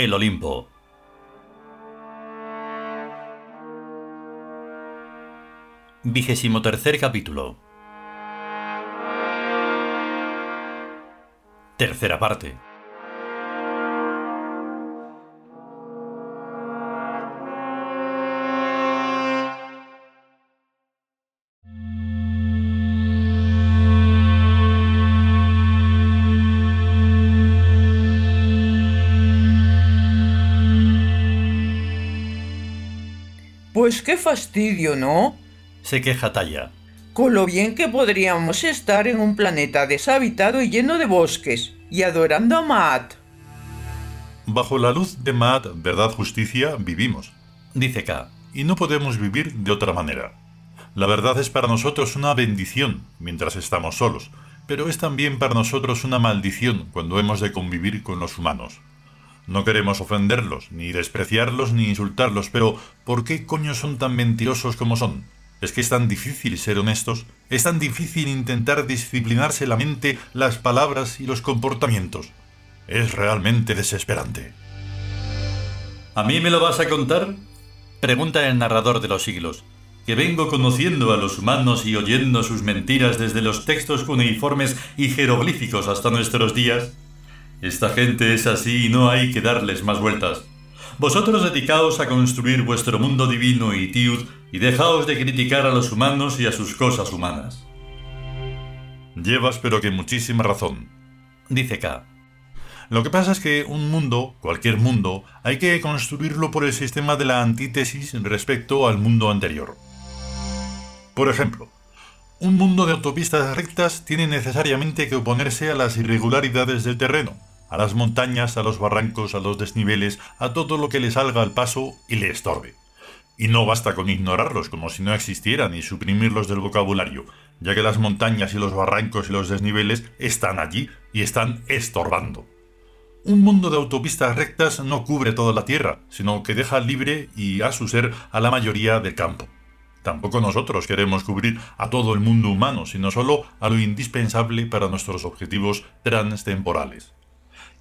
El Olimpo. Vigésimo tercer capítulo. Tercera parte. Pues qué fastidio, ¿no? Se queja Talla. Con lo bien que podríamos estar en un planeta deshabitado y lleno de bosques, y adorando a Maat. Bajo la luz de Maat, verdad, justicia, vivimos. Dice K. Y no podemos vivir de otra manera. La verdad es para nosotros una bendición mientras estamos solos, pero es también para nosotros una maldición cuando hemos de convivir con los humanos. No queremos ofenderlos, ni despreciarlos, ni insultarlos, pero ¿por qué coño son tan mentirosos como son? Es que es tan difícil ser honestos, es tan difícil intentar disciplinarse la mente, las palabras y los comportamientos. Es realmente desesperante. ¿A mí me lo vas a contar? Pregunta el narrador de los siglos, que vengo conociendo a los humanos y oyendo sus mentiras desde los textos cuneiformes y jeroglíficos hasta nuestros días. Esta gente es así y no hay que darles más vueltas. Vosotros dedicaos a construir vuestro mundo divino y tiud y dejaos de criticar a los humanos y a sus cosas humanas. Llevas pero que muchísima razón. Dice K. Lo que pasa es que un mundo, cualquier mundo, hay que construirlo por el sistema de la antítesis respecto al mundo anterior. Por ejemplo, un mundo de autopistas rectas tiene necesariamente que oponerse a las irregularidades del terreno, a las montañas, a los barrancos, a los desniveles, a todo lo que le salga al paso y le estorbe. Y no basta con ignorarlos como si no existieran y suprimirlos del vocabulario, ya que las montañas y los barrancos y los desniveles están allí y están estorbando. Un mundo de autopistas rectas no cubre toda la tierra, sino que deja libre y a su ser a la mayoría del campo. Tampoco nosotros queremos cubrir a todo el mundo humano, sino solo a lo indispensable para nuestros objetivos transtemporales.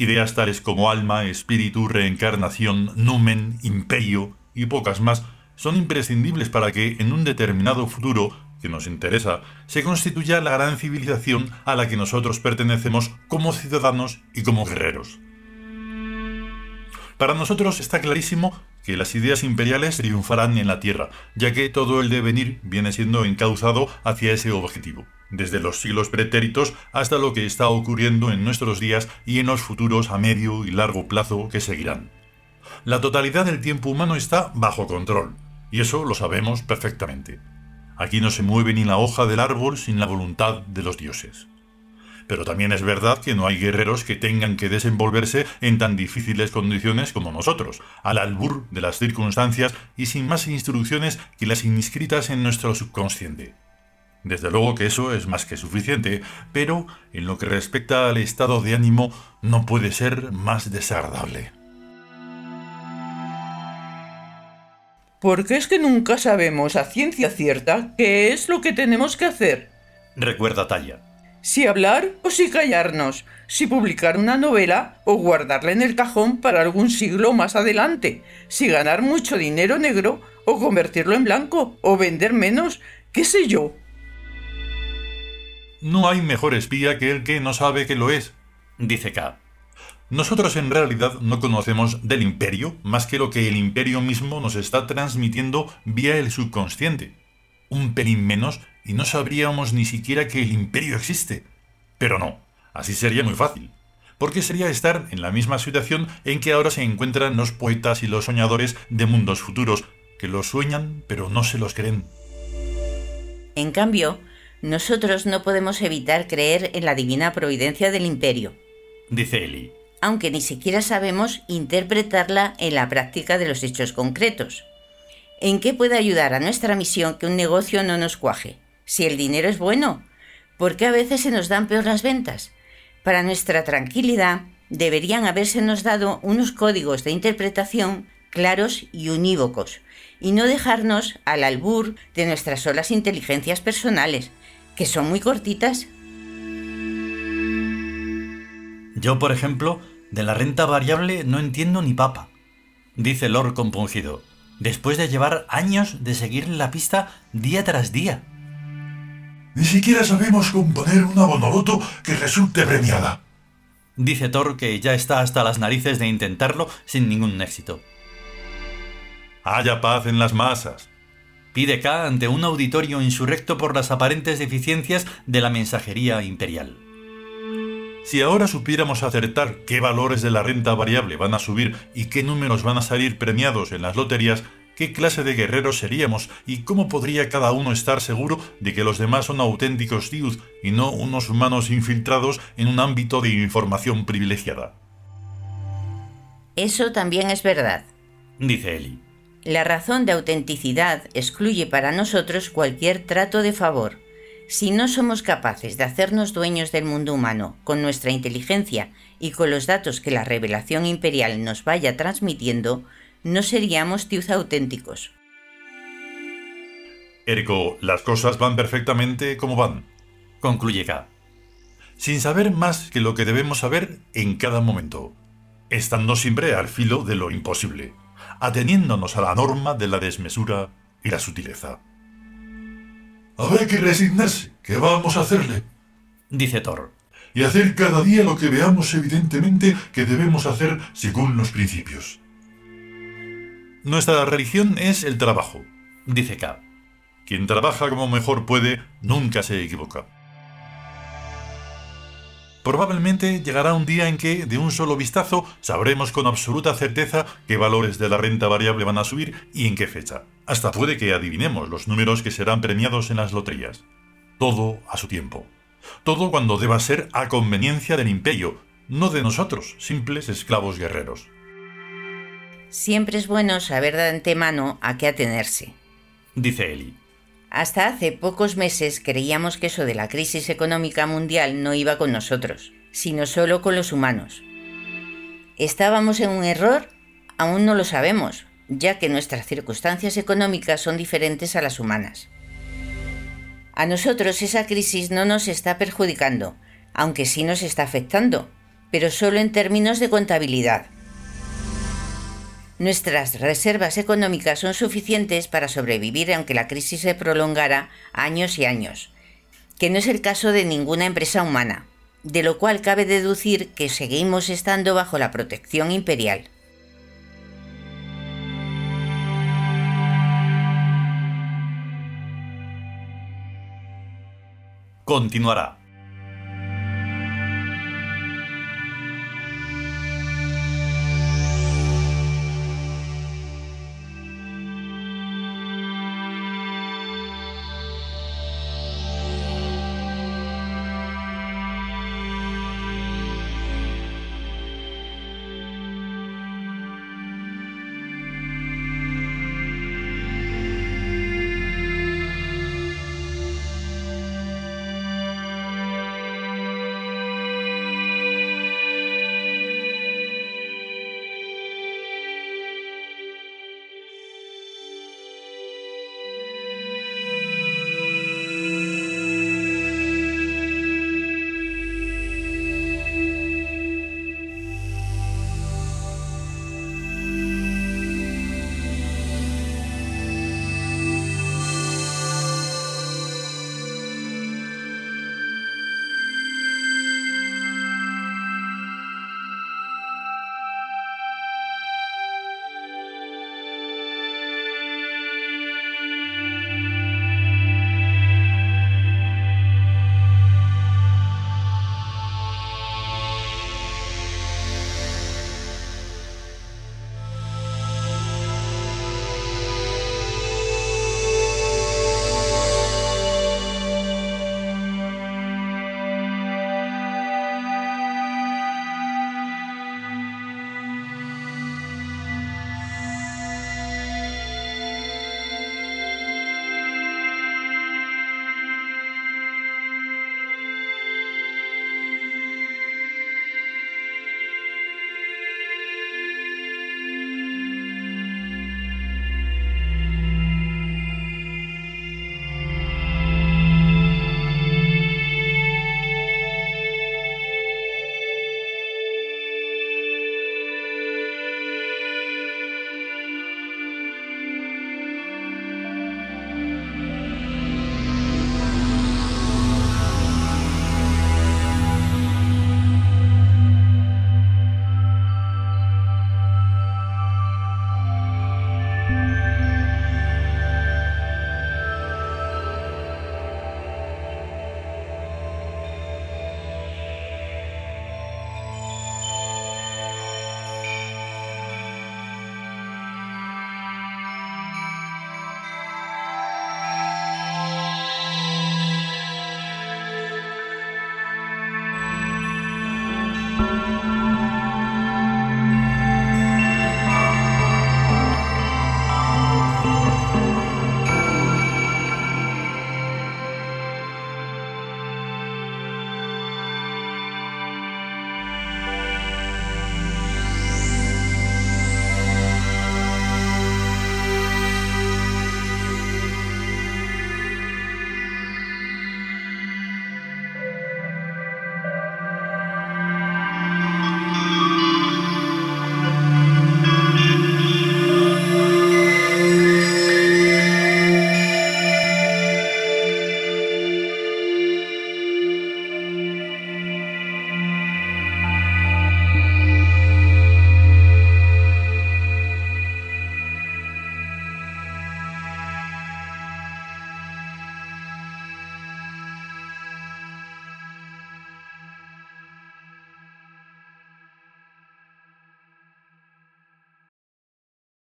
Ideas tales como alma, espíritu, reencarnación, numen, imperio y pocas más son imprescindibles para que en un determinado futuro que nos interesa se constituya la gran civilización a la que nosotros pertenecemos como ciudadanos y como guerreros. Para nosotros está clarísimo que las ideas imperiales triunfarán en la Tierra, ya que todo el devenir viene siendo encauzado hacia ese objetivo desde los siglos pretéritos hasta lo que está ocurriendo en nuestros días y en los futuros a medio y largo plazo que seguirán. La totalidad del tiempo humano está bajo control, y eso lo sabemos perfectamente. Aquí no se mueve ni la hoja del árbol sin la voluntad de los dioses. Pero también es verdad que no hay guerreros que tengan que desenvolverse en tan difíciles condiciones como nosotros, al albur de las circunstancias y sin más instrucciones que las inscritas en nuestro subconsciente. Desde luego que eso es más que suficiente, pero en lo que respecta al estado de ánimo no puede ser más desagradable. Porque es que nunca sabemos a ciencia cierta qué es lo que tenemos que hacer. Recuerda Talla. Si hablar o si callarnos, si publicar una novela o guardarla en el cajón para algún siglo más adelante, si ganar mucho dinero negro o convertirlo en blanco o vender menos, qué sé yo. No hay mejor espía que el que no sabe que lo es, dice K. Nosotros en realidad no conocemos del imperio más que lo que el imperio mismo nos está transmitiendo vía el subconsciente. Un pelín menos y no sabríamos ni siquiera que el imperio existe. Pero no, así sería muy fácil. Porque sería estar en la misma situación en que ahora se encuentran los poetas y los soñadores de mundos futuros, que los sueñan pero no se los creen. En cambio, nosotros no podemos evitar creer en la divina providencia del imperio. Dice Eli. Aunque ni siquiera sabemos interpretarla en la práctica de los hechos concretos. ¿En qué puede ayudar a nuestra misión que un negocio no nos cuaje? Si el dinero es bueno, ¿por qué a veces se nos dan peor las ventas? Para nuestra tranquilidad, deberían habérsenos dado unos códigos de interpretación claros y unívocos, y no dejarnos al albur de nuestras solas inteligencias personales, que son muy cortitas. Yo, por ejemplo, De la renta variable no entiendo ni papa, dice Lord compungido, después de llevar años de seguir la pista día tras día. Ni siquiera sabemos componer una bonoloto que resulte premiada. Dice Thor que ya está hasta las narices de intentarlo sin ningún éxito. Haya paz en las masas. Pide K ante un auditorio insurrecto por las aparentes deficiencias de la mensajería imperial. Si ahora supiéramos acertar qué valores de la renta variable van a subir y qué números van a salir premiados en las loterías, qué clase de guerreros seríamos y cómo podría cada uno estar seguro de que los demás son auténticos Dios y no unos humanos infiltrados en un ámbito de información privilegiada. Eso también es verdad, dice Eli. La razón de autenticidad excluye para nosotros cualquier trato de favor. Si no somos capaces de hacernos dueños del mundo humano con nuestra inteligencia y con los datos que la revelación imperial nos vaya transmitiendo, no seríamos tiuz auténticos. Ergo, las cosas van perfectamente como van. Concluye K. Sin saber más que lo que debemos saber en cada momento, estando siempre al filo de lo imposible, ateniéndonos a la norma de la desmesura y la sutileza. Habrá que resignarse. ¿Qué vamos a hacerle? Dice Thor. Y hacer cada día lo que veamos evidentemente que debemos hacer según los principios. Nuestra religión es el trabajo, dice K. Quien trabaja como mejor puede nunca se equivoca. Probablemente llegará un día en que, de un solo vistazo, sabremos con absoluta certeza qué valores de la renta variable van a subir y en qué fecha. Hasta puede que adivinemos los números que serán premiados en las loterías. Todo a su tiempo. Todo cuando deba ser a conveniencia del imperio, no de nosotros, simples esclavos guerreros. Siempre es bueno saber de antemano a qué atenerse. Dice Eli. Hasta hace pocos meses creíamos que eso de la crisis económica mundial no iba con nosotros, sino solo con los humanos. ¿Estábamos en un error? Aún no lo sabemos, ya que nuestras circunstancias económicas son diferentes a las humanas. A nosotros esa crisis no nos está perjudicando, aunque sí nos está afectando, pero solo en términos de contabilidad. Nuestras reservas económicas son suficientes para sobrevivir aunque la crisis se prolongara años y años, que no es el caso de ninguna empresa humana, de lo cual cabe deducir que seguimos estando bajo la protección imperial. Continuará.